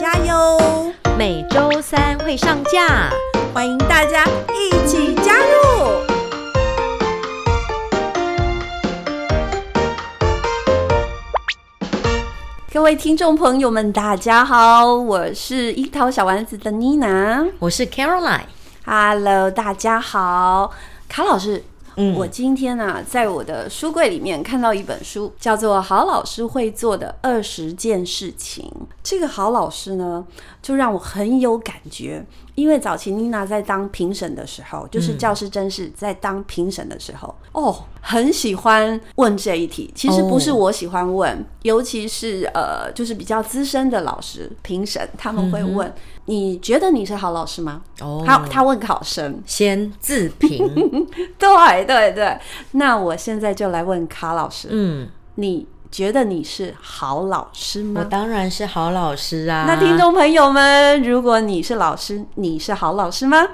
大家哟。每周三会上架，欢迎大家一起加入。各位听众朋友们，大家好，我是樱桃小丸子的妮娜，我是 Caroline。Hello，大家好，卡老师。我今天呢、在我的书柜里面看到一本书，叫做《好老师会做的二十件事情》。这个好老师呢，就让我很有感觉。因为早期妮娜在当评审的时候，就是教师真是在当评审的时候，嗯、哦，很喜欢问这一题。其实不是我喜欢问，哦、尤其是呃，就是比较资深的老师评审，他们会问：嗯、你觉得你是好老师吗？哦，他他问考生，先自评。对对对，那我现在就来问卡老师，嗯，你。觉得你是好老师吗？我当然是好老师啊！那听众朋友们，如果你是老师，你是好老师吗？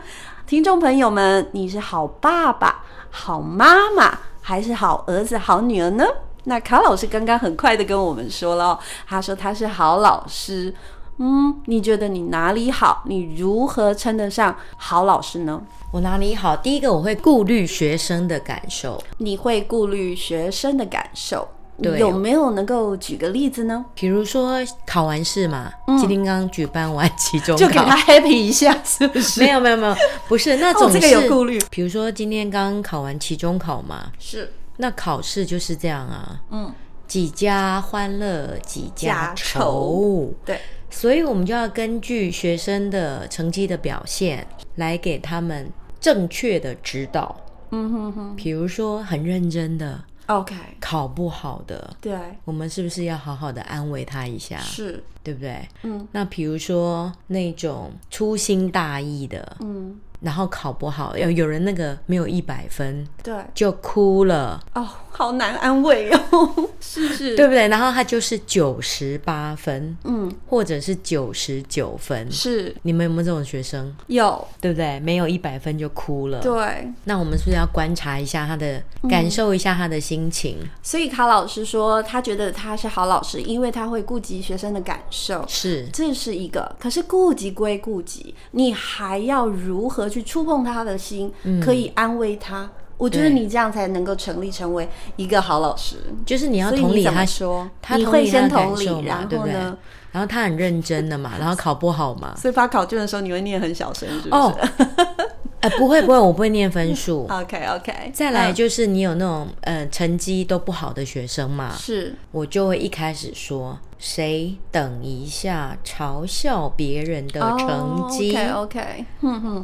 听众朋友们，你是好爸爸、好妈妈，还是好儿子、好女儿呢？那卡老师刚刚很快的跟我们说了，他说他是好老师。嗯，你觉得你哪里好？你如何称得上好老师呢？我哪里好？第一个，我会顾虑学生的感受。你会顾虑学生的感受？对，有没有能够举个例子呢？比如说考完试嘛，嗯、今天刚举办完期中考，就给他 happy 一下，是不是？没有没有没有，不是那总是、哦、这个有顾虑。比如说今天刚考完期中考嘛，是那考试就是这样啊，嗯，几家欢乐几家愁，对，所以我们就要根据学生的成绩的表现来给他们正确的指导。嗯哼哼，比如说很认真的。OK，考不好的，对，我们是不是要好好的安慰他一下？是，对不对？嗯，那比如说那种粗心大意的，嗯。然后考不好，有有人那个没有一百分，对，就哭了哦，好难安慰哦，是是，对不对？然后他就是九十八分，嗯，或者是九十九分，是，你们有没有这种学生？有，对不对？没有一百分就哭了，对。那我们是不是要观察一下他的，感受一下他的心情？嗯，所以卡老师说，他觉得他是好老师，因为他会顾及学生的感受，是，这是一个。可是顾及归顾及，你还要如何去触碰他的心，可以安慰他。嗯、我觉得你这样才能够成立成为一个好老师。就是你要同理他说，他你会先同理，然后呢，对不对？然后他很认真的嘛，然后考不好嘛，所以发考卷的时候你会念很小声，是不是？哦呃，不会不会，我不会念分数。OK OK。再来就是你有那种呃成绩都不好的学生嘛，是，我就会一开始说，谁等一下嘲笑别人的成绩 OK，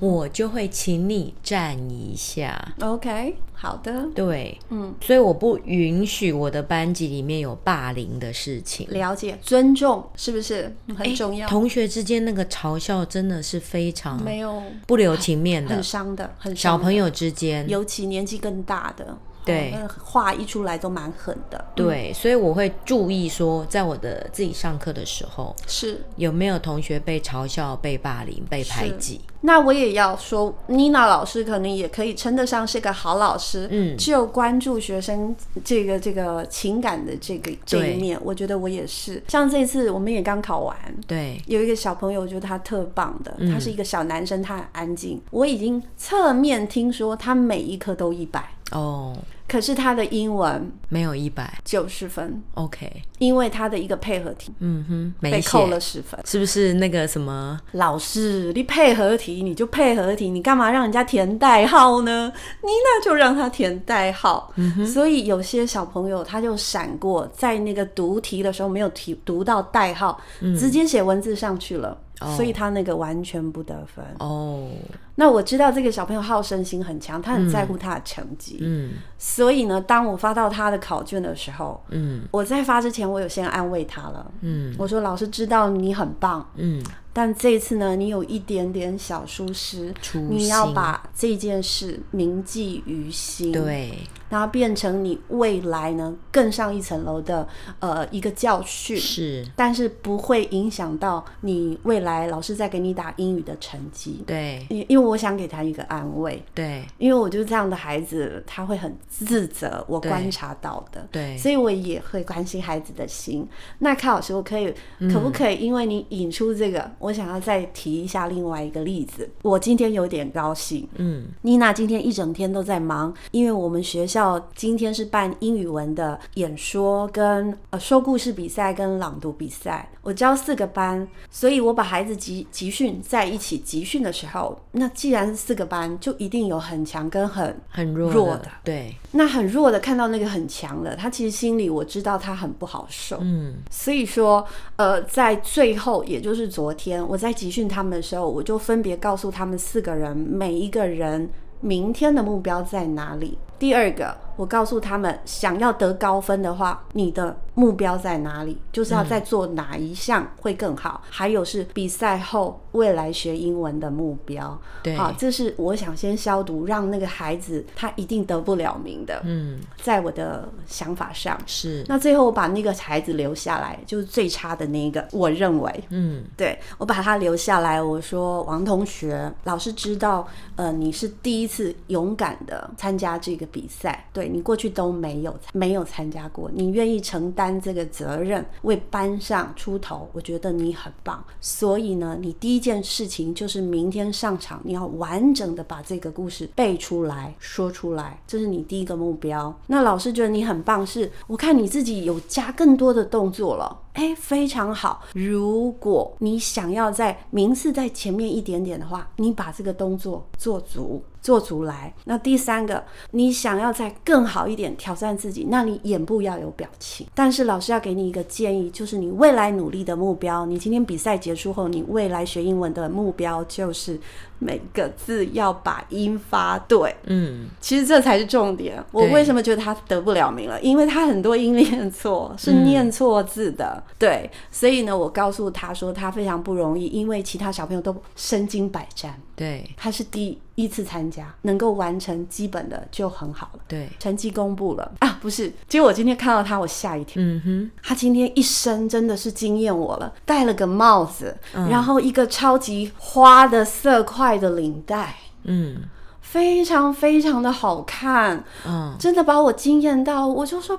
我就会请你站一下，OK。好的，对，嗯，所以我不允许我的班级里面有霸凌的事情。了解，尊重是不是很重要？同学之间那个嘲笑真的是非常没有不留情面的，很伤的，很。小朋友之间，尤其年纪更大的。对，话一出来都蛮狠的。对，所以我会注意说，在我的自己上课的时候，是有没有同学被嘲笑、被霸凌、被排挤。那我也要说，妮娜老师可能也可以称得上是个好老师。嗯，就关注学生这个这个情感的这个这一面，我觉得我也是。像这次我们也刚考完，对，有一个小朋友，我觉得他特棒的，他是一个小男生，他很安静。我已经侧面听说他每一科都一百。哦，可是他的英文没有一百九十分，OK，因为他的一个配合题，嗯哼，被扣了十分，是不是那个什么老师？你配合题你就配合题，你干嘛让人家填代号呢？你那就让他填代号。嗯哼，所以有些小朋友他就闪过，在那个读题的时候没有题读到代号，嗯，直接写文字上去了。所以他那个完全不得分哦。那我知道这个小朋友好胜心很强，他很在乎他的成绩。嗯，所以呢，当我发到他的考卷的时候，嗯，我在发之前，我有先安慰他了。嗯，我说老师知道你很棒。嗯，但这一次呢，你有一点点小疏失，你要把这件事铭记于心。对。然后变成你未来呢更上一层楼的呃一个教训，是，但是不会影响到你未来老师在给你打英语的成绩。对，因因为我想给他一个安慰。对，因为我就是这样的孩子，他会很自责，我观察到的。对，所以我也会关心孩子的心。那卡老师，我可以可不可以？因为你引出这个，嗯，我想要再提一下另外一个例子。我今天有点高兴。嗯，妮娜今天一整天都在忙，因为我们学校。今天是办英语文的演说跟呃说故事比赛跟朗读比赛，我教四个班，所以我把孩子集集训在一起集训的时候，那既然是四个班，就一定有很强跟很很弱弱的，对，那很弱的看到那个很强的，他其实心里我知道他很不好受，嗯，所以说呃在最后也就是昨天我在集训他们的时候，我就分别告诉他们四个人，每一个人明天的目标在哪里。第二个，我告诉他们，想要得高分的话，你的目标在哪里？就是要在做哪一项会更好？嗯、还有是比赛后未来学英文的目标。对，好，这是我想先消毒，让那个孩子他一定得不了名的。嗯，在我的想法上是。那最后我把那个孩子留下来，就是最差的那一个，我认为，嗯，对，我把他留下来。我说，王同学，老师知道，呃，你是第一次勇敢的参加这个。比赛，对，你过去都没有没有参加过，你愿意承担这个责任，为班上出头，我觉得你很棒。所以呢，你第一件事情就是明天上场，你要完整的把这个故事背出来说出来，这是你第一个目标。那老师觉得你很棒，是我看你自己有加更多的动作了。哎，非常好。如果你想要在名次在前面一点点的话，你把这个动作做足，做足来。那第三个，你想要再更好一点，挑战自己，那你眼部要有表情。但是老师要给你一个建议，就是你未来努力的目标，你今天比赛结束后，你未来学英文的目标就是。每个字要把音发对，嗯，其实这才是重点。我为什么觉得他得不了名了？因为他很多音念错，是念错字的。嗯、对，所以呢，我告诉他说他非常不容易，因为其他小朋友都身经百战。对，他是第一次参加，能够完成基本的就很好了。对，成绩公布了。啊，不是，结果我今天看到他，我吓一跳。嗯哼，他今天一身真的是惊艳我了，戴了个帽子，嗯、然后一个超级花的色块的领带，嗯，非常非常的好看，嗯，真的把我惊艳到，我就说。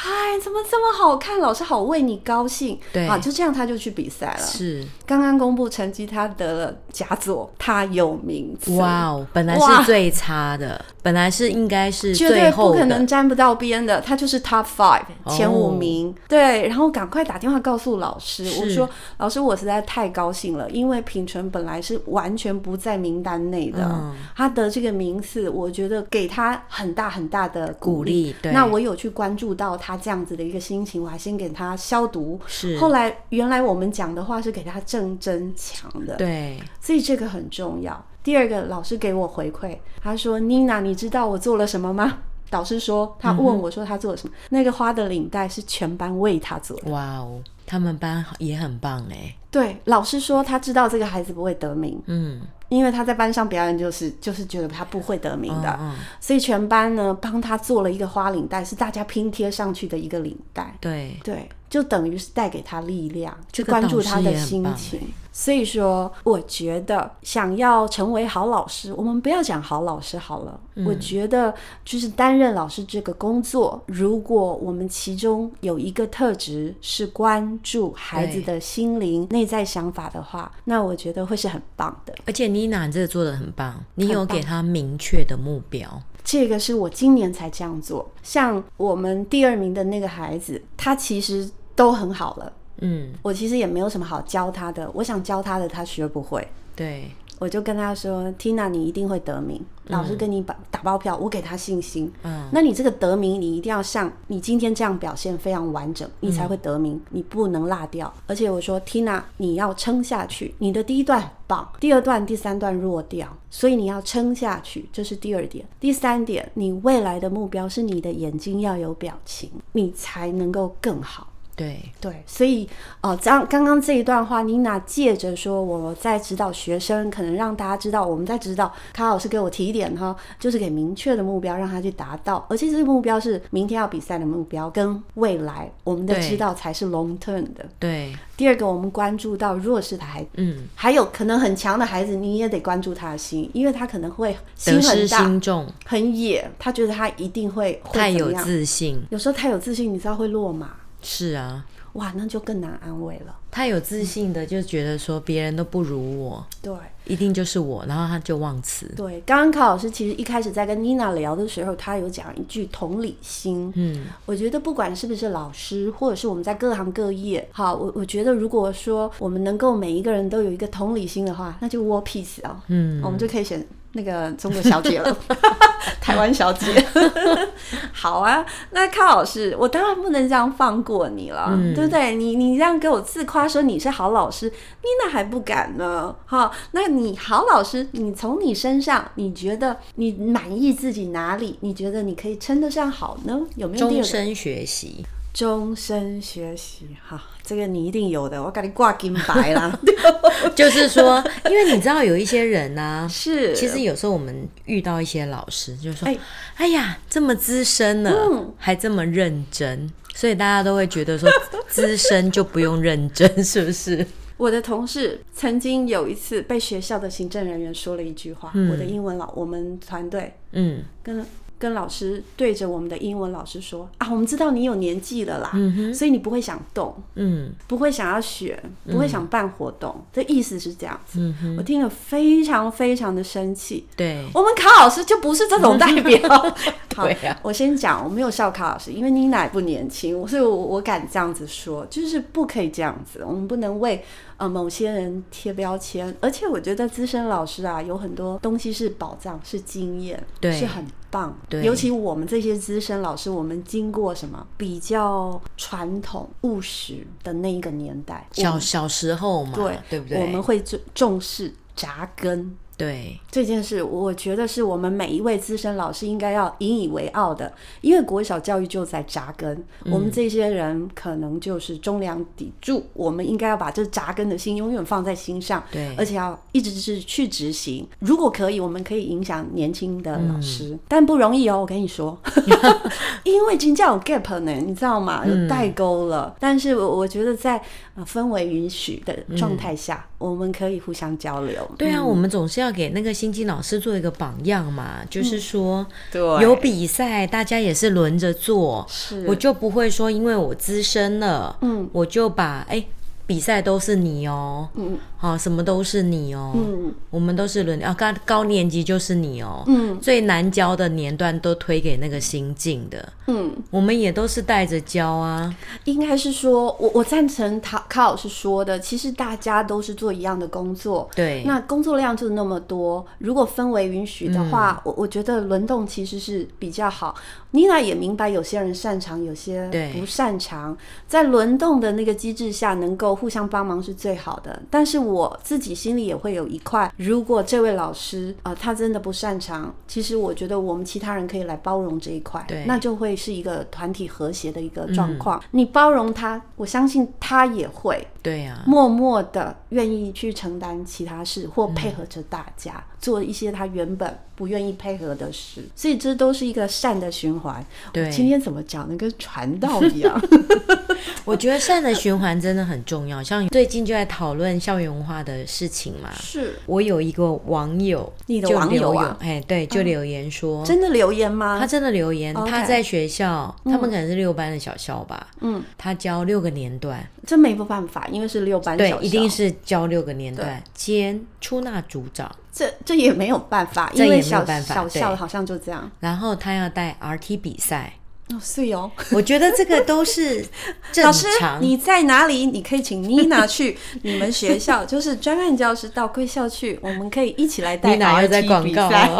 嗨，怎么这么好看？老师好为你高兴。对啊，就这样他就去比赛了。是，刚刚公布成绩，他得了佳作，他有名次。哇哦，本来是最差的，本来是应该是最后绝对不可能沾不到边的，他就是 top five 前五名。哦、对，然后赶快打电话告诉老师，我说老师，我实在太高兴了，因为品纯本来是完全不在名单内的，嗯、他得这个名次，我觉得给他很大很大的鼓励。鼓励对，那我有去关注到他。他这样子的一个心情，我还先给他消毒。是，后来原来我们讲的话是给他正增强的。对，所以这个很重要。第二个，老师给我回馈，他说：“妮娜，你知道我做了什么吗？” 导师说，他问我说他做了什么。嗯、那个花的领带是全班为他做的。哇哦，他们班也很棒哎。对，老师说他知道这个孩子不会得名。嗯。因为他在班上表演，就是就是觉得他不会得名的，嗯嗯、所以全班呢帮他做了一个花领带，是大家拼贴上去的一个领带。对。对，就等于是带给他力量，去关注他的心情。所以说，我觉得想要成为好老师，我们不要讲好老师好了。嗯、我觉得就是担任老师这个工作，如果我们其中有一个特质是关注孩子的心灵、内在想法的话，那我觉得会是很棒的。而且妮娜，你这个做得很棒，你有给他明确的目标。这个是我今年才这样做。像我们第二名的那个孩子，他其实都很好了。嗯，我其实也没有什么好教他的，我想教他的他学不会。对，我就跟他说：“Tina，你一定会得名，老师跟你打打包票，我给他信心。嗯，那你这个得名，你一定要像你今天这样表现非常完整，你才会得名，你不能落掉。而且我说，Tina，你要撑下去，你的第一段很棒，第二段、第三段弱掉，所以你要撑下去，这是第二点。第三点，你未来的目标是你的眼睛要有表情，你才能够更好。”对对，所以哦，刚、呃、刚刚这一段话，妮娜借着说我在指导学生，可能让大家知道我们在指导。卡老师给我提点哈，就是给明确的目标，让他去达到。而且这个目标是明天要比赛的目标，跟未来我们的指导才是 long term 的。对。第二个，我们关注到弱势的孩子，嗯，还有可能很强的孩子，你也得关注他的心，因为他可能会心很大、心重、很野，他觉得他一定会，会太有自信。有时候太有自信，你知道会落马。是啊，哇，那就更难安慰了。他有自信的就觉得说别人都不如我，对，一定就是我，然后他就忘词。对，刚刚卡老师其实一开始在跟妮娜聊的时候，他有讲一句同理心。嗯，我觉得不管是不是老师，或者是我们在各行各业，好，我我觉得如果说我们能够每一个人都有一个同理心的话，那就 world peace 啊。嗯，我们就可以选。那个中国小姐了，台湾小姐，好啊。那康老师，我当然不能这样放过你了，嗯、对不对？你你这样给我自夸说你是好老师，你那还不敢呢。哈，那你好老师，你从你身上，你觉得你满意自己哪里？你觉得你可以称得上好呢？有没有？终身学习，终身学习，哈。这个你一定有的，我给你挂金牌啦。就是说，因为你知道有一些人呢、啊，是其实有时候我们遇到一些老师，就是说，哎，哎呀，这么资深了，嗯、还这么认真，所以大家都会觉得说，资深就不用认真，是不是？我的同事曾经有一次被学校的行政人员说了一句话，嗯、我的英文老，我们团队，嗯，跟。跟老师对着我们的英文老师说啊，我们知道你有年纪了啦，嗯、所以你不会想动，嗯，不会想要学，不会想办活动，嗯、这意思是这样子。嗯、我听了非常非常的生气。对，我们卡老师就不是这种代表。对呀、啊，我先讲，我没有笑卡老师，因为妮娜也不年轻，所以我我敢这样子说，就是不可以这样子，我们不能为。呃，某些人贴标签，而且我觉得资深老师啊，有很多东西是宝藏，是经验，对，是很棒。对，尤其我们这些资深老师，我们经过什么比较传统务实的那一个年代，小小时候嘛，对，对不对？我们会重重视扎根。对这件事，我觉得是我们每一位资深老师应该要引以为傲的，因为国小教育就在扎根。嗯、我们这些人可能就是中梁砥柱，我们应该要把这扎根的心永远放在心上，对，而且要一直是去执行。如果可以，我们可以影响年轻的老师，嗯、但不容易哦。我跟你说 因为今天有 gap 呢，你知道吗？有代沟了。嗯、但是我我觉得在呃氛围允许的状态下，嗯、我们可以互相交流。对啊，嗯、我们总是要。要给那个新进老师做一个榜样嘛，就是说，对，有比赛，大家也是轮着做，是，我就不会说，因为我资深了，嗯，我就把哎。比赛都是你哦，嗯，好，什么都是你哦，嗯，我们都是轮啊，高高年级就是你哦，嗯，最难教的年段都推给那个新进的，嗯，我们也都是带着教啊，应该是说，我我赞成他卡老师说的，其实大家都是做一样的工作，对，那工作量就那么多，如果氛围允许的话，我我觉得轮动其实是比较好。妮娜也明白，有些人擅长，有些不擅长，在轮动的那个机制下，能够。互相帮忙是最好的，但是我自己心里也会有一块，如果这位老师啊、呃，他真的不擅长，其实我觉得我们其他人可以来包容这一块，那就会是一个团体和谐的一个状况。嗯、你包容他，我相信他也会，对呀、啊，默默的愿意去承担其他事，或配合着大家、嗯、做一些他原本不愿意配合的事，所以这都是一个善的循环。对，今天怎么讲的跟传道一样？我觉得善的循环真的很重要。像最近就在讨论校园文化的事情嘛，是。我有一个网友，你的网友啊，哎，对，就留言说，真的留言吗？他真的留言，他在学校，他们可能是六班的小校吧，嗯，他教六个年段，这没办法，因为是六班，对，一定是教六个年段，兼出纳组长，这这也没有办法，因为小小校好像就这样。然后他要带 RT 比赛。哦，是哦，我觉得这个都是 正常。老师，你在哪里？你可以请妮娜去 你们学校，就是专案教师到贵校去，我们可以一起来带 RT 比赛。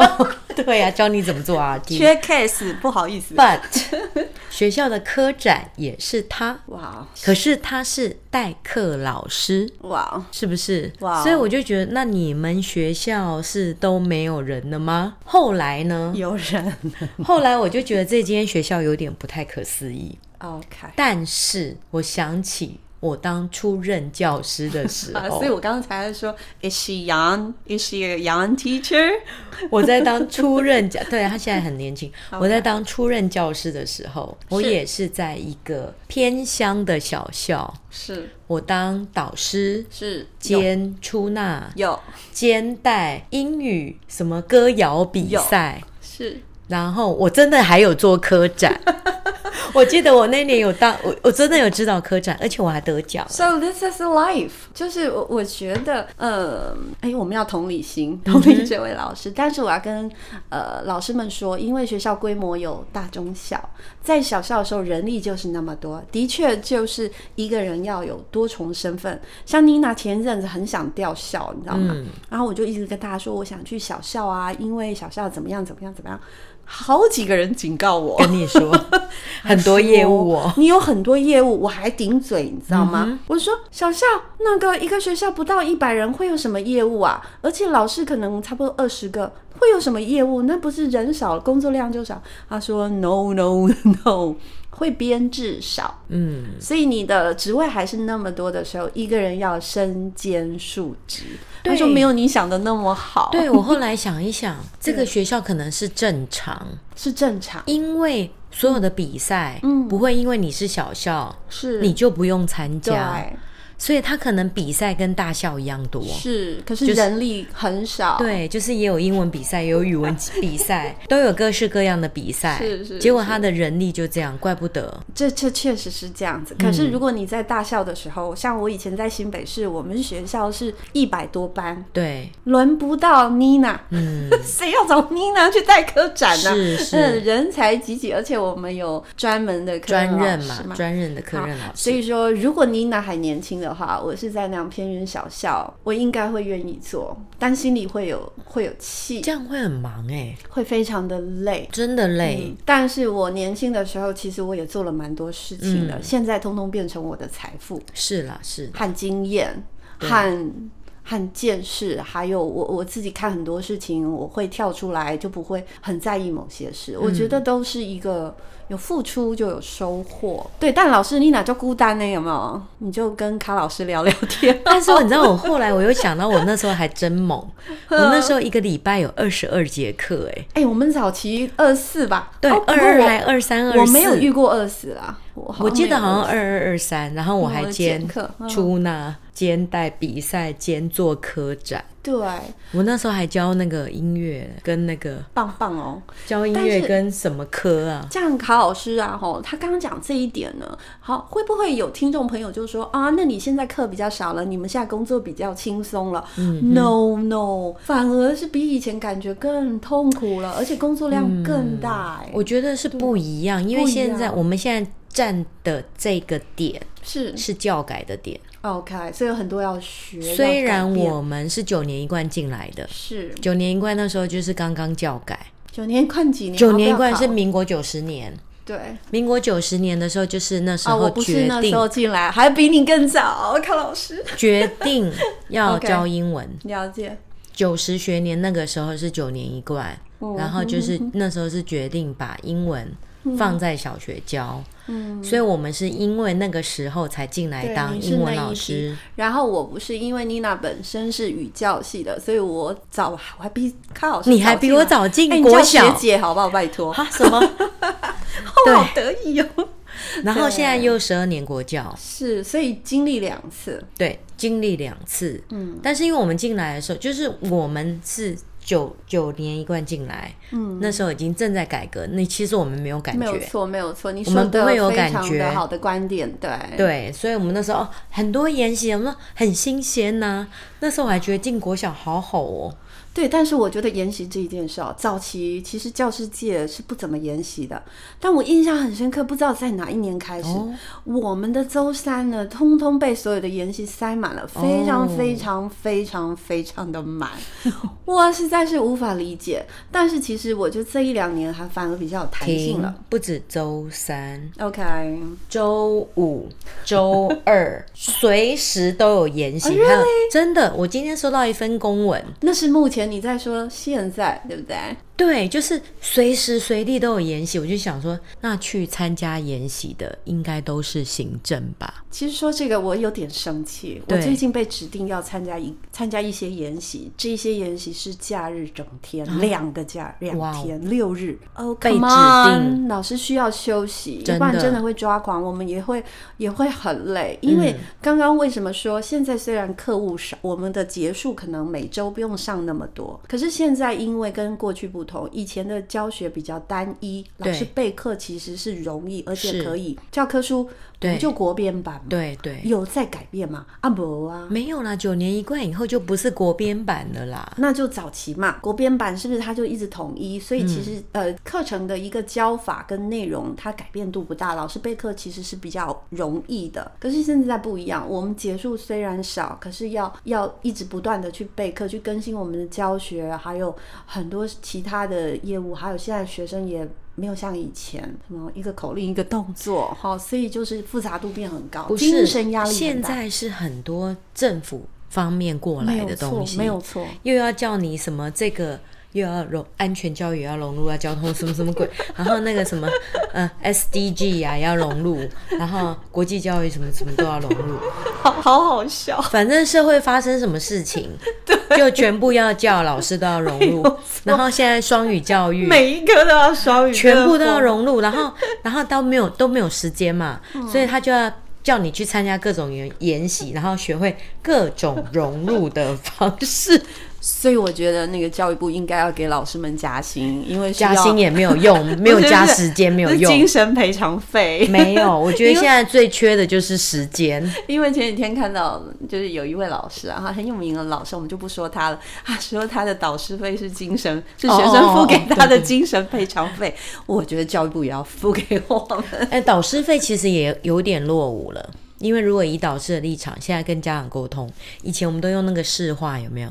对呀、啊，教你怎么做 RT。缺 case，不好意思。But 学校的科展也是他哇，可是他是代课老师哇，是不是哇？所以我就觉得，那你们学校是都没有人了吗？后来呢？有人。后来我就觉得这间学校有点不太可思议。OK，但是我想起。我当初任教师的时 候，所以我刚才说，Is she young? Is she a young teacher? 我在当初任教，对，他现在很年轻。我在当初任教师的时候，我也是在一个偏乡的小校，是。我当导师，是。兼出纳，有。兼带英语什么歌谣比赛，是，然后我真的还有做科展。我记得我那年有当我我真的有指导科展，而且我还得奖。So this is life，就是我我觉得，呃，哎，我们要同理心，同理这位老师。嗯、但是我要跟呃老师们说，因为学校规模有大中小，在小校的时候人力就是那么多，的确就是一个人要有多重身份。像妮娜前一阵子很想调校，你知道吗？嗯、然后我就一直跟大家说，我想去小校啊，因为小校怎么样怎么样怎么样。好几个人警告我，跟你说 很多业务哦，你有很多业务，我还顶嘴，你知道吗？嗯、我说小校那个一个学校不到一百人，会有什么业务啊？而且老师可能差不多二十个，会有什么业务？那不是人少，工作量就少。他说 no no no。会编制少，嗯，所以你的职位还是那么多的时候，一个人要身兼数职。对他说没有你想的那么好。对，我后来想一想，这个学校可能是正常，是正常，因为所有的比赛，嗯，不会因为你是小校，是。你就不用参加。所以他可能比赛跟大校一样多，是，可是人力很少。就是、对，就是也有英文比赛，也有语文比赛，都有各式各样的比赛。是是。结果他的人力就这样，怪不得。这这确实是这样子。可是如果你在大校的时候，嗯、像我以前在新北市，我们学校是一百多班，对，轮不到妮娜。嗯。谁要找妮娜去带科展呢？是是。嗯，人才济济，而且我们有专门的科任嘛，专任的科任老师。所以说，如果妮娜还年轻的。的话，我是在那样偏远小校，我应该会愿意做，但心里会有会有气，这样会很忙哎，会非常的累，真的累。嗯，但是我年轻的时候，其实我也做了蛮多事情的，嗯，现在通通变成我的财富。是啦，是和经验，和和见识，还有我我自己看很多事情，我会跳出来，就不会很在意某些事。嗯，我觉得都是一个。有付出就有收获，对。但老师，你哪叫孤单呢？有没有？你就跟卡老师聊聊天。但是你知道，我后来我又想到，我那时候还真猛。我那时候一个礼拜有二十二节课，哎哎，我们早期二四吧？对，二二还二三二四，我没有遇过二四啦。我我记得好像二二二三，然后我还兼出纳。兼带比赛，兼做科展。对，我那时候还教那个音乐跟那个棒棒哦，教音乐跟什么科啊？这样卡老师啊，吼，他刚刚讲这一点呢，好，会不会有听众朋友就说啊，那你现在课比较少了，你们现在工作比较轻松了？嗯，no no，反而是比以前感觉更痛苦了，而且工作量更大。我觉得是不一样，因为现在我们现在站的这个点是是教改的点。OK，所以有很多要学。虽然我们是九年一贯进来的，是九年一贯那时候就是刚刚教改。九年一贯几年？九年一贯是民国九十年。对，民国九十年的时候就是那时候决定。我不是那时候进来，还比你更早，康老师。决定要 教英文。Okay, 了解。九十学年那个时候是九年一贯，嗯、然后就是那时候是决定把英文放在小学教。嗯，所以我们是因为那个时候才进来当英文老师。然后我不是因为妮娜本身是语教系的，所以我早我还比卡老师，你还比我早进国小，欸、学姐好不好？拜托哈什么？我 好得意哦。然后现在又十二年国教，是，所以经历两次，对，经历两次。嗯，但是因为我们进来的时候，就是我们是。九九年一贯进来，嗯，那时候已经正在改革。那其实我们没有感觉，没有错，没有错。你说的非常的好的观点，对对。所以我们那时候很多研习，我们说很新鲜呐、啊。那时候我还觉得进国小好好哦。对，但是我觉得研习这一件事啊，早期其实教师界是不怎么研习的。但我印象很深刻，不知道在哪一年开始，哦、我们的周三呢，通通被所有的研习塞满了，非常非常非常非常的满，我实在是无法理解。但是其实我觉得这一两年还反而比较有弹性了，不止周三，OK，周五、周二，随时都有研习。oh? 真的，我今天收到一份公文，那是目前。你在说现在对不对？对，就是随时随地都有研习。我就想说，那去参加研习的应该都是行政吧？其实说这个我有点生气。我最近被指定要参加一参加一些研习，这些研习是假日整天，啊、两个假两天、wow, 六日。哦，被指定老师需要休息，要不然真的会抓狂。我们也会也会很累，因为刚刚为什么说现在虽然课务少，我们的结束可能每周不用上那么多，可是现在因为跟过去不。以前的教学比较单一，老师备课其实是容易，而且可以教科书不就国编版吗？对对，有在改变吗？啊不啊，没有啦，九年一贯以后就不是国编版的啦，那就早期嘛，国编版是不是它就一直统一？所以其实、嗯、呃课程的一个教法跟内容它改变度不大，老师备课其实是比较容易的。可是现在不一样，我们结束虽然少，可是要要一直不断的去备课，去更新我们的教学，还有很多其。他的业务，还有现在学生也没有像以前什么一个口令一个动作，好，所以就是复杂度变很高，不，精神压力大。现在是很多政府方面过来的东西，没有错，又要叫你什么这个。又要融安全教育，也要融入啊，交通什么什么鬼，然后那个什么 呃 SDG 啊要融入，然后国际教育什么什么都要融入，好好好笑。反正社会发生什么事情，就全部要叫老师都要融入。然后现在双语教育，每一个都要双语，全部都要融入。然后然后都没有都没有时间嘛，所以他就要叫你去参加各种研研习，然后学会各种融入的方式。所以我觉得那个教育部应该要给老师们加薪，因为加薪也没有用，没有加时间没有用，精神赔偿费没有。我觉得现在最缺的就是时间。因为前几天看到，就是有一位老师啊，很有名的老师，我们就不说他了啊，说他的导师费是精神，是学生付给他的精神赔偿费。我觉得教育部也要付给我们。哎，导师费其实也有点落伍了，因为如果以导师的立场，现在跟家长沟通，以前我们都用那个市话，有没有？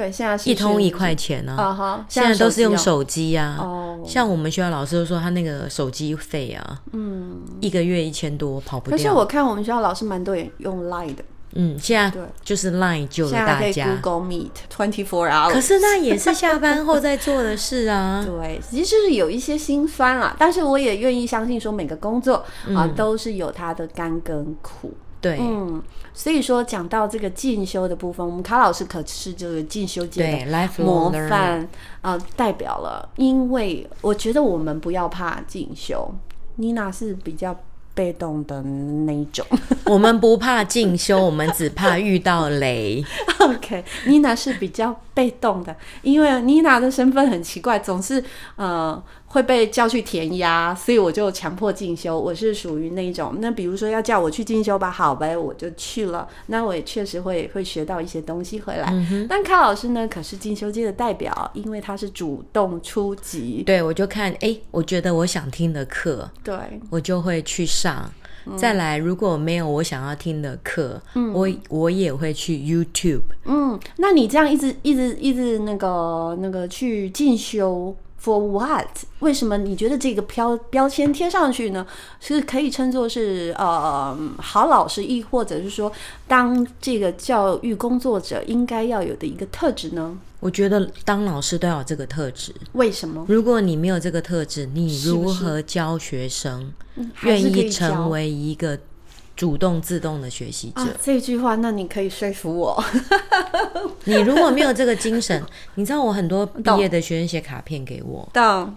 对，现在是一通一块钱呢、啊。Uh 现在都是用手机呀、啊。哦。Oh. 像我们学校老师都说，他那个手机费啊，嗯，一个月一千多，跑不掉。可是我看我们学校老师蛮多人用 Line 的。嗯，现在就是 Line 救了大家。Google Meet twenty four hours。可是那也是下班后在做的事啊。对，其实就是有一些心酸啦，但是我也愿意相信说每个工作、嗯、啊都是有它的甘跟苦。对，嗯，所以说讲到这个进修的部分，我们卡老师可是就是进修界的模范啊、呃，代表了。因为我觉得我们不要怕进修，妮娜是比较被动的那一种。我们不怕进修，我们只怕遇到雷。OK，妮娜是比较被动的，因为妮娜的身份很奇怪，总是呃。会被叫去填鸭，所以我就强迫进修。我是属于那种，那比如说要叫我去进修吧，好呗，我就去了。那我也确实会会学到一些东西回来。嗯、但康老师呢，可是进修界的代表，因为他是主动出击。对，我就看，哎，我觉得我想听的课，对，我就会去上。嗯、再来，如果没有我想要听的课，嗯、我我也会去 YouTube。嗯，那你这样一直一直一直那个那个去进修。For what？为什么你觉得这个标标签贴上去呢？是可以称作是呃好老师，亦或者是说当这个教育工作者应该要有的一个特质呢？我觉得当老师都要有这个特质。为什么？如果你没有这个特质，你如何教学生？愿意成为一个？主动自动的学习者，啊，这句话，那你可以说服我。你如果没有这个精神，你知道我很多毕业的学生写卡片给我，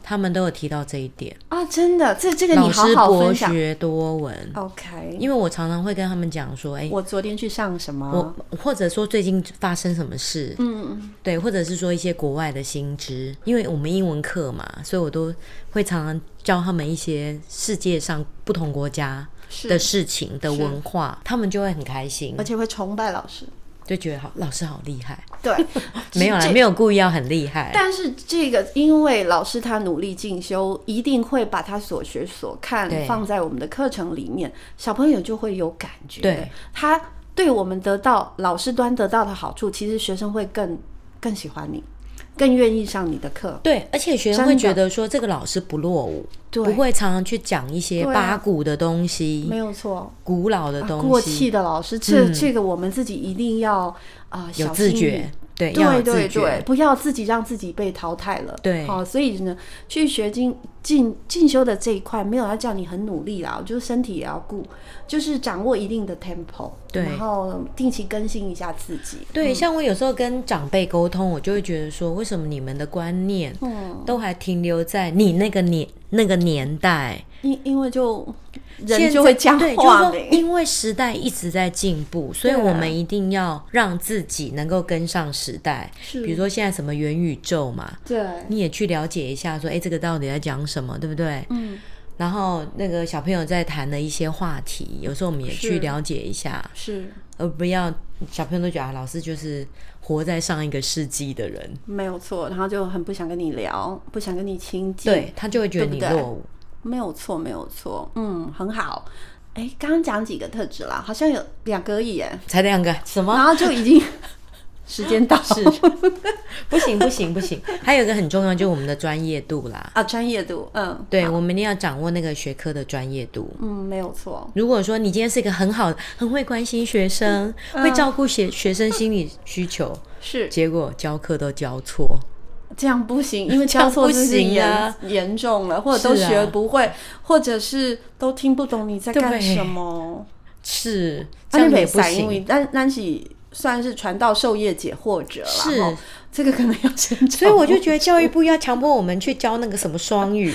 他们都有提到这一点。啊，真的，这这个你好好师博学多闻，OK。因为我常常会跟他们讲说，哎、欸，我昨天去上什么，我或者说最近发生什么事，嗯，对，或者是说一些国外的新知，因为我们英文课嘛，所以我都会常常教他们一些世界上不同国家。的事情的文化，他们就会很开心，而且会崇拜老师，就觉得好老师好厉害。对，没有啦，没有故意要很厉害。但是这个，因为老师他努力进修，一定会把他所学所看放在我们的课程里面，小朋友就会有感觉。对，他对我们得到老师端得到的好处，其实学生会更更喜欢你。更愿意上你的课，对，而且学生会觉得说这个老师不落伍，对，不会常常去讲一些八股的东西，啊、没有错，古老的东西，啊、过气的老师，这、嗯、这个我们自己一定要啊、呃、有自觉，对，对对对，不要自己让自己被淘汰了。对，好，所以呢，去学进进进修的这一块，没有要叫你很努力啦，就是身体也要顾，就是掌握一定的 tempo，对，然后定期更新一下自己。对，像我有时候跟长辈沟通，我就会觉得说，为什么你们的观念，嗯，都还停留在你那个年那个年代？因因为就。人就会讲话，对，因为时代一直在进步，所以我们一定要让自己能够跟上时代。是，比如说现在什么元宇宙嘛，对，你也去了解一下，说，哎，这个到底在讲什么，对不对？嗯。然后那个小朋友在谈的一些话题，有时候我们也去了解一下，是，而不要小朋友都觉得啊，老师就是活在上一个世纪的人，没有错，然后就很不想跟你聊，不想跟你亲近，对，他就会觉得你落伍。没有错，没有错，嗯，很好。哎，刚刚讲几个特质啦，好像有两个而已耶，才两个，什么？然后就已经 时间到，是不行不行不行。还有一个很重要，就是我们的专业度啦。啊，专业度，嗯，对，我们一定要掌握那个学科的专业度。嗯，没有错。如果说你今天是一个很好、很会关心学生、嗯、会照顾学学生心理需求，是，结果教课都教错。这样不行，因为教错事情严严重了，或者都学不会，啊、或者是都听不懂你在干什么。是，这样也不行。但但是算是传道授业解惑者了，是这个可能要先。所以我就觉得教育部要强迫我们去教那个什么双语。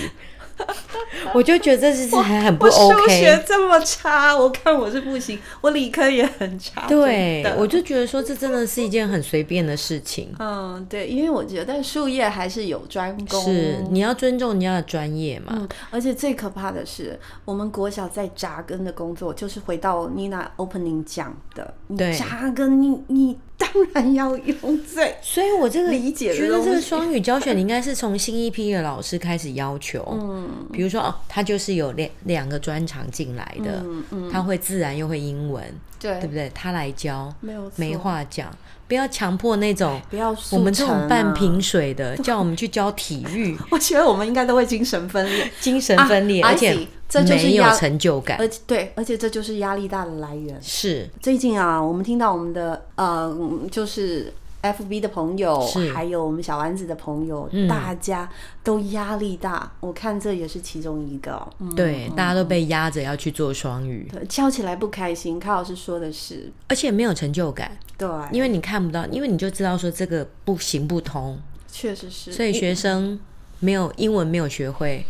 我就觉得这是还很不 OK。我数学这么差，我看我是不行。我理科也很差。对，我就觉得说这真的是一件很随便的事情。嗯，对，因为我觉得但术业还是有专攻。是，你要尊重人家的专业嘛。嗯，而且最可怕的是，我们国小在扎根的工作，就是回到 Nina opening 讲的，你，扎根你你。当然要用最，所以我这个理解觉得这个双语教学，你应该是从新一批的老师开始要求。嗯，比如说哦，他就是有两两个专长进来的，嗯嗯，他会自然又会英文，对，对不对？他来教，没有没话讲，不要强迫那种，不要我们这种半瓶水的，叫我们去教体育。我觉得我们应该都会精神分裂，精神分裂，而且。这就是没有成就感，而且对，而且这就是压力大的来源。是最近啊，我们听到我们的呃，就是 FB 的朋友，还有我们小丸子的朋友，嗯、大家都压力大。我看这也是其中一个。嗯、对，嗯、大家都被压着要去做双语，对，教起来不开心。卡老师说的是，而且没有成就感。对，因为你看不到，因为你就知道说这个不行不通。确实是，所以学生没有英文没有学会。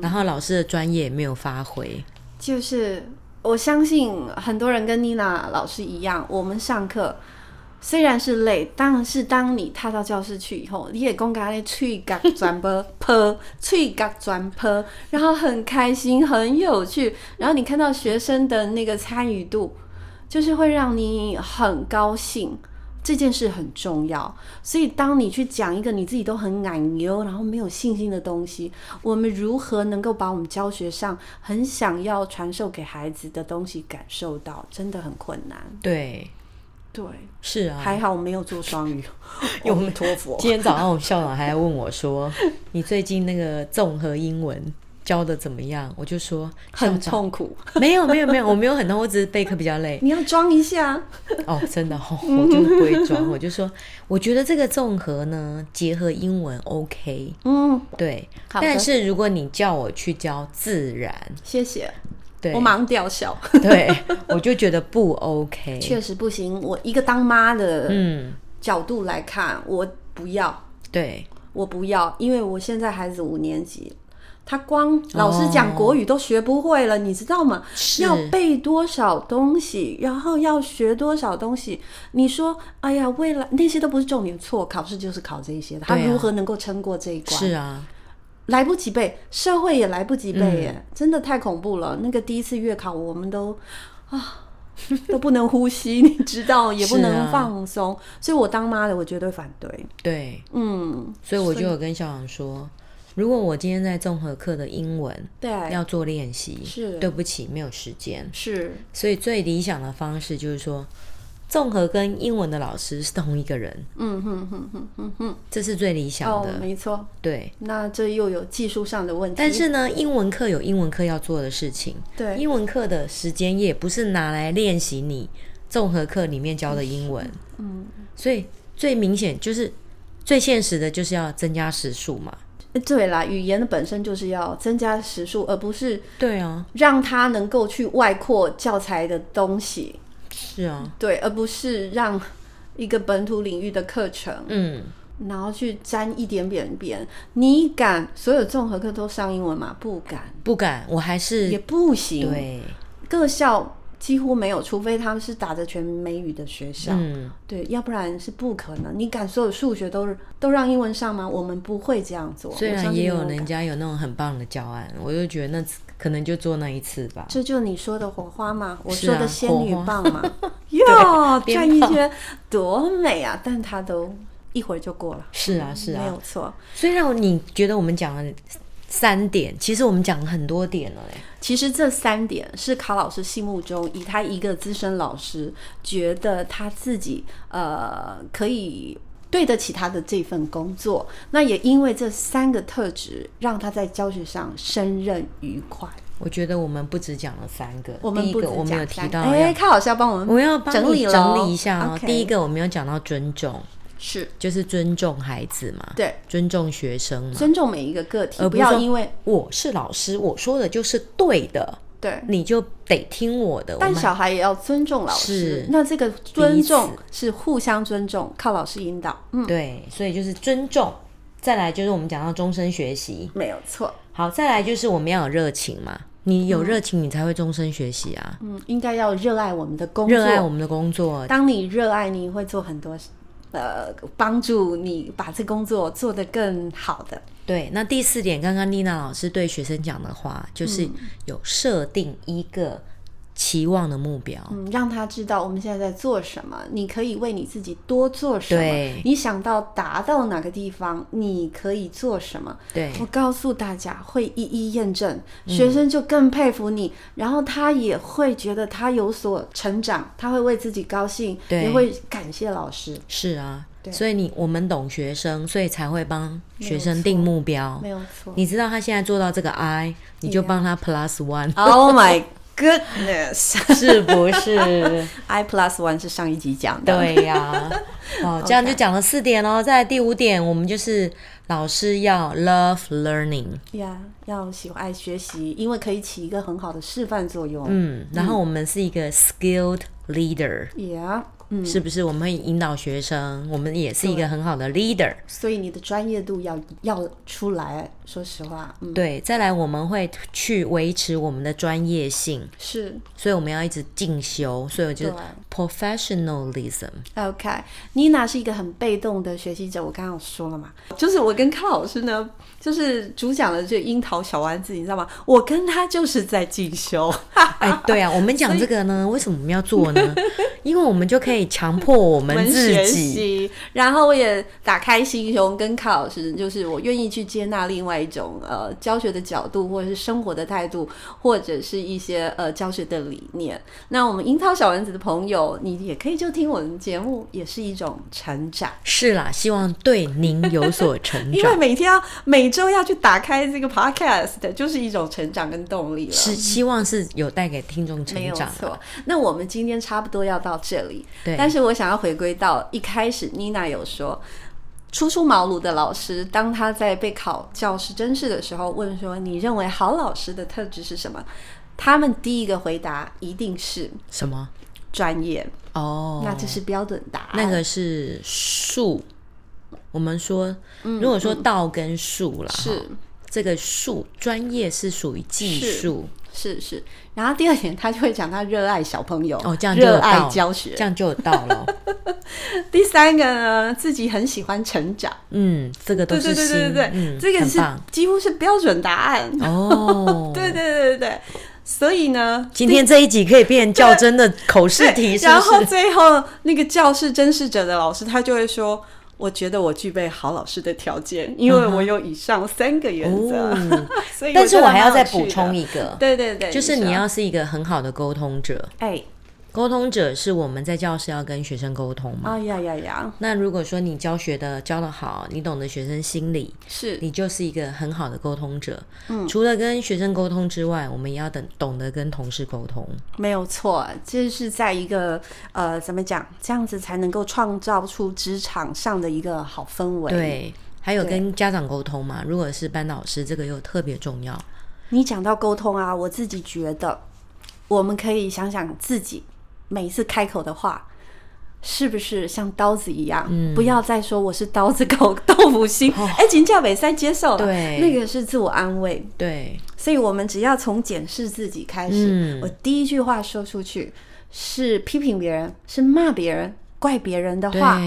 然后老师的专业也没有发挥，就是我相信很多人跟妮娜老师一样，我们上课虽然是累，但是当你踏到教室去以后，你也公开的吹角转播泼，吹角转泼，然后很开心，很有趣，然后你看到学生的那个参与度，就是会让你很高兴。这件事很重要，所以当你去讲一个你自己都很奶油，然后没有信心的东西，我们如何能够把我们教学上很想要传授给孩子的东西感受到，真的很困难。对，对，是啊，还好我没有做双语，用托福。今天早上我校长还来问我说：“你最近那个综合英文？”教的怎么样？我就说很痛苦。没有没有没有，我没有很痛，我只是备课比较累。你要装一下哦，真的哦，我就不会装。我就说，我觉得这个综合呢，结合英文 OK。嗯，对。但是如果你叫我去教自然，谢谢。对，我马上吊销。对，我就觉得不 OK，确实不行。我一个当妈的嗯角度来看，我不要。对，我不要，因为我现在孩子五年级。他光老师讲国语都学不会了，oh, 你知道吗？要背多少东西，然后要学多少东西？你说，哎呀，未来那些都不是重点，错，考试就是考这些，他如何能够撑过这一关？是啊，来不及背，社会也来不及背，耶、嗯，真的太恐怖了。那个第一次月考，我们都啊 都不能呼吸，你知道，也不能放松，啊、所以我当妈的，我绝对反对。对，嗯，所以我就有跟校长说。如果我今天在综合课的英文对要做练习，是对不起，没有时间。是，所以最理想的方式就是说，综合跟英文的老师是同一个人。嗯哼哼哼哼哼，这是最理想的。哦，没错。对，那这又有技术上的问题。但是呢，英文课有英文课要做的事情。对，英文课的时间也不是拿来练习你综合课里面教的英文。嗯，所以最明显就是最现实的，就是要增加时数嘛。对啦，语言的本身就是要增加时数，而不是对啊，让他能够去外扩教材的东西。是啊，对，而不是让一个本土领域的课程，嗯，然后去沾一点点边。你敢所有综合课都上英文吗？不敢，不敢，我还是也不行。对，各校。几乎没有，除非他们是打着全美语的学校，嗯，对，要不然是不可能。你敢所有数学都都让英文上吗？我们不会这样做。虽然也有人家有那种很棒的教案，我就觉得那可能就做那一次吧。这就你说的火花嘛，我说的仙女棒嘛，哟，转一圈多美啊！但它都一会儿就过了。是啊，是啊，没有错。虽然你觉得我们讲了三点，其实我们讲了很多点了嘞。其实这三点是卡老师心目中，以他一个资深老师，觉得他自己呃可以对得起他的这份工作。那也因为这三个特质，让他在教学上胜任愉快。我觉得我们不止讲了三个，我们不第一个我们有提到，哎，卡老师要帮我们，我要帮你整理一下哦。第一个我们有讲到尊重。是，就是尊重孩子嘛，对，尊重学生嘛，尊重每一个个体，而不要因为我是老师，我说的就是对的，对，你就得听我的。但小孩也要尊重老师，那这个尊重是互相尊重，靠老师引导。嗯，对，所以就是尊重。再来就是我们讲到终身学习，没有错。好，再来就是我们要有热情嘛，你有热情，你才会终身学习啊。嗯，应该要热爱我们的工作，热爱我们的工作。当你热爱，你会做很多。呃，帮助你把这工作做得更好的。对，那第四点，刚刚妮娜老师对学生讲的话，就是有设定一个。期望的目标，嗯，让他知道我们现在在做什么。你可以为你自己多做什么？对，你想到达到哪个地方，你可以做什么？对，我告诉大家，会一一验证，学生就更佩服你，嗯，然后他也会觉得他有所成长，他会为自己高兴，对，也会感谢老师。是啊，对，所以你我们懂学生，所以才会帮学生定目标。没有错，你知道他现在做到这个 I，你就帮他 Plus One。Oh my。Goodness，是不是？I plus one 是上一集讲的。对呀、啊，哦，这样就讲了四点哦。再来第五点，我们就是老师要 love learning，呀，yeah, 要喜欢爱学习，因为可以起一个很好的示范作用。嗯，然后我们是一个 skilled leader。是不是我们会引导学生？我们也是一个很好的 leader，所以你的专业度要要出来。说实话，嗯、对，再来我们会去维持我们的专业性，是，所以我们要一直进修，所以我就 professionalism。OK，Nina 是一个很被动的学习者，我刚刚有说了嘛，就是我跟康老师呢，就是主讲的这樱桃小丸子，你知道吗？我跟他就是在进修。哎，对啊，我们讲这个呢，为什么我们要做呢？因为我们就可以强迫我们自己，然后我也打开心胸跟卡老师，就是我愿意去接纳另外一种呃教学的角度，或者是生活的态度，或者是一些呃教学的理念。那我们樱桃小丸子的朋友，你也可以就听我们节目，也是一种成长。是啦，希望对您有所成长。因为每天要每周要去打开这个 podcast，就是一种成长跟动力了。是，希望是有带给听众成长。没有错。那我们今天差不多要到。这里，对，但是我想要回归到一开始，Nina 有说，初出茅庐的老师，当他在备考教师真试的时候，问说：“你认为好老师的特质是什么？”他们第一个回答一定是什么？专业哦，那这是标准答案。那个是术，我们说，如果说道跟术啦，是、嗯、这个术，专业是属于技术。是是，然后第二点，他就会讲他热爱小朋友哦，这样热爱教学，这样就有道了。第三个呢，自己很喜欢成长，嗯，这个都是对对对对对，嗯，这个是几乎是标准答案哦。对对对对对，所以呢，今天这一集可以变较真的口试题，是是？然后最后那个教室甄试者的老师，他就会说。我觉得我具备好老师的条件，因为我有以上三个原则。哦、所以，但是我还要再补充一个，对对对，就是你要是一个很好的沟通者。哎，沟通者是我们在教室要跟学生沟通嘛？啊呀呀呀！那如果说你教学的教得好，你懂得学生心理，是你就是一个很好的沟通者。嗯，除了跟学生沟通之外，我们也要等懂得跟同事沟通。没有错，这是在一个呃，怎么讲？这样子才能够创造出职场上的一个好氛围。对，还有跟家长沟通嘛？如果是班导师，这个又特别重要。你讲到沟通啊，我自己觉得我们可以想想自己。每一次开口的话，是不是像刀子一样？嗯，不要再说我是刀子口 豆腐心。哎、哦，请叫美三接受，对，那个是自我安慰。对，所以我们只要从检视自己开始。嗯，我第一句话说出去是批评别人，是骂别人。怪别人的话，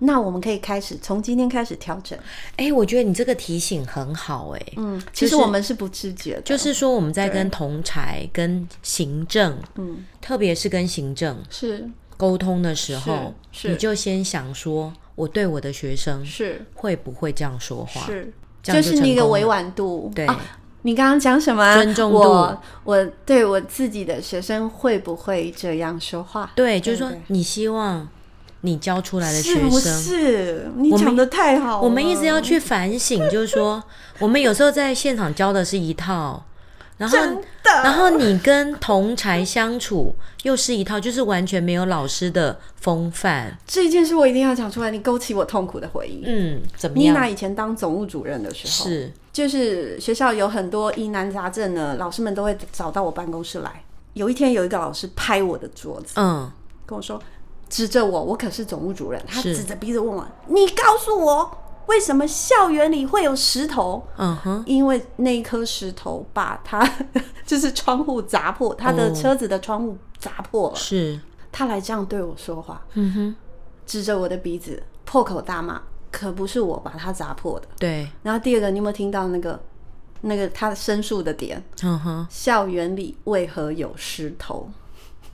那我们可以开始从今天开始调整。哎、欸，我觉得你这个提醒很好、欸，哎，嗯，其实我们是不自觉的，就是说我们在跟同才、跟行政，嗯，特别是跟行政是沟通的时候，你就先想说，我对我的学生是会不会这样说话？是，就，就是那个委婉度。对，啊、你刚刚讲什么？尊重度。我，我对我自己的学生会不会这样说话？对，就是说你希望。你教出来的学生，是，是你讲的太好了。我们一直要去反省，就是说，我们有时候在现场教的是一套，然后，然后你跟同才相处又是一套，就是完全没有老师的风范。这一件事我一定要讲出来，你勾起我痛苦的回忆。嗯，怎么样？妮娜以前当总务主任的时候，是，就是学校有很多疑难杂症呢，老师们都会找到我办公室来。有一天，有一个老师拍我的桌子，嗯，跟我说。指着我，我可是总务主任。他指着鼻子问我：“你告诉我，为什么校园里会有石头？”嗯哼，因为那颗石头把他 就是窗户砸破，他的车子的窗户砸破了。是，他来这样对我说话。嗯哼，指着我的鼻子破口大骂，可不是我把他砸破的。对。然后第二个，你有没有听到那个那个他申诉的点？嗯哼，校园里为何有石头？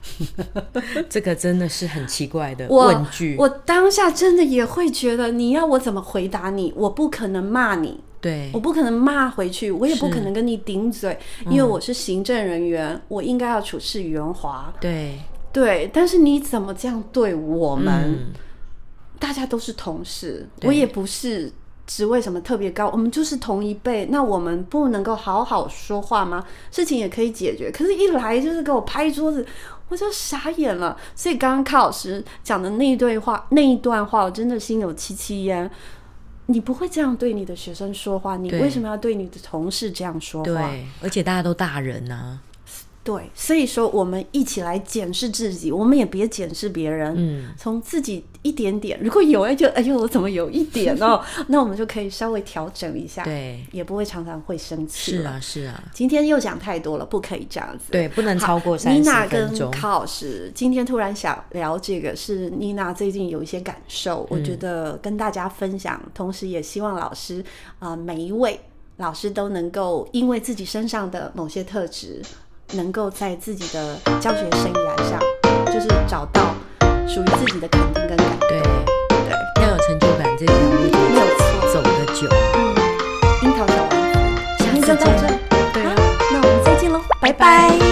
这个真的是很奇怪的问句。我，我当下真的也会觉得，你要我怎么回答你？我不可能骂你，对，我不可能骂回去，我也不可能跟你顶嘴，因为我是行政人员，嗯、我应该要处事圆滑。对对，但是你怎么这样对我们？嗯、大家都是同事，我也不是职位什么特别高，我们就是同一辈，那我们不能够好好说话吗？事情也可以解决，可是一来就是给我拍桌子。我就傻眼了，所以刚刚卡老师讲的那一段话，那一段话，我真的心有戚戚焉。你不会这样对你的学生说话，你为什么要对你的同事这样说话？对，而且大家都大人呐、啊。对，所以说我们一起来检视自己，我们也别检视别人。嗯，从自己一点点，如果有哎就哎呦，我怎么有一点哦？那我们就可以稍微调整一下，对，也不会常常会生气。是啊，是啊。今天又讲太多了，不可以这样子。对，不能超过三十分钟。妮娜跟卡老师今天突然想聊这个，是妮娜最近有一些感受，我觉得跟大家分享，嗯、同时也希望老师啊、呃，每一位老师都能够因为自己身上的某些特质。能够在自己的教学生涯上就是找到属于自己的肯定跟感对对要有成就感这条路没有错走得久。嗯樱桃小丸子今天就到这里好那我们再见喽拜拜。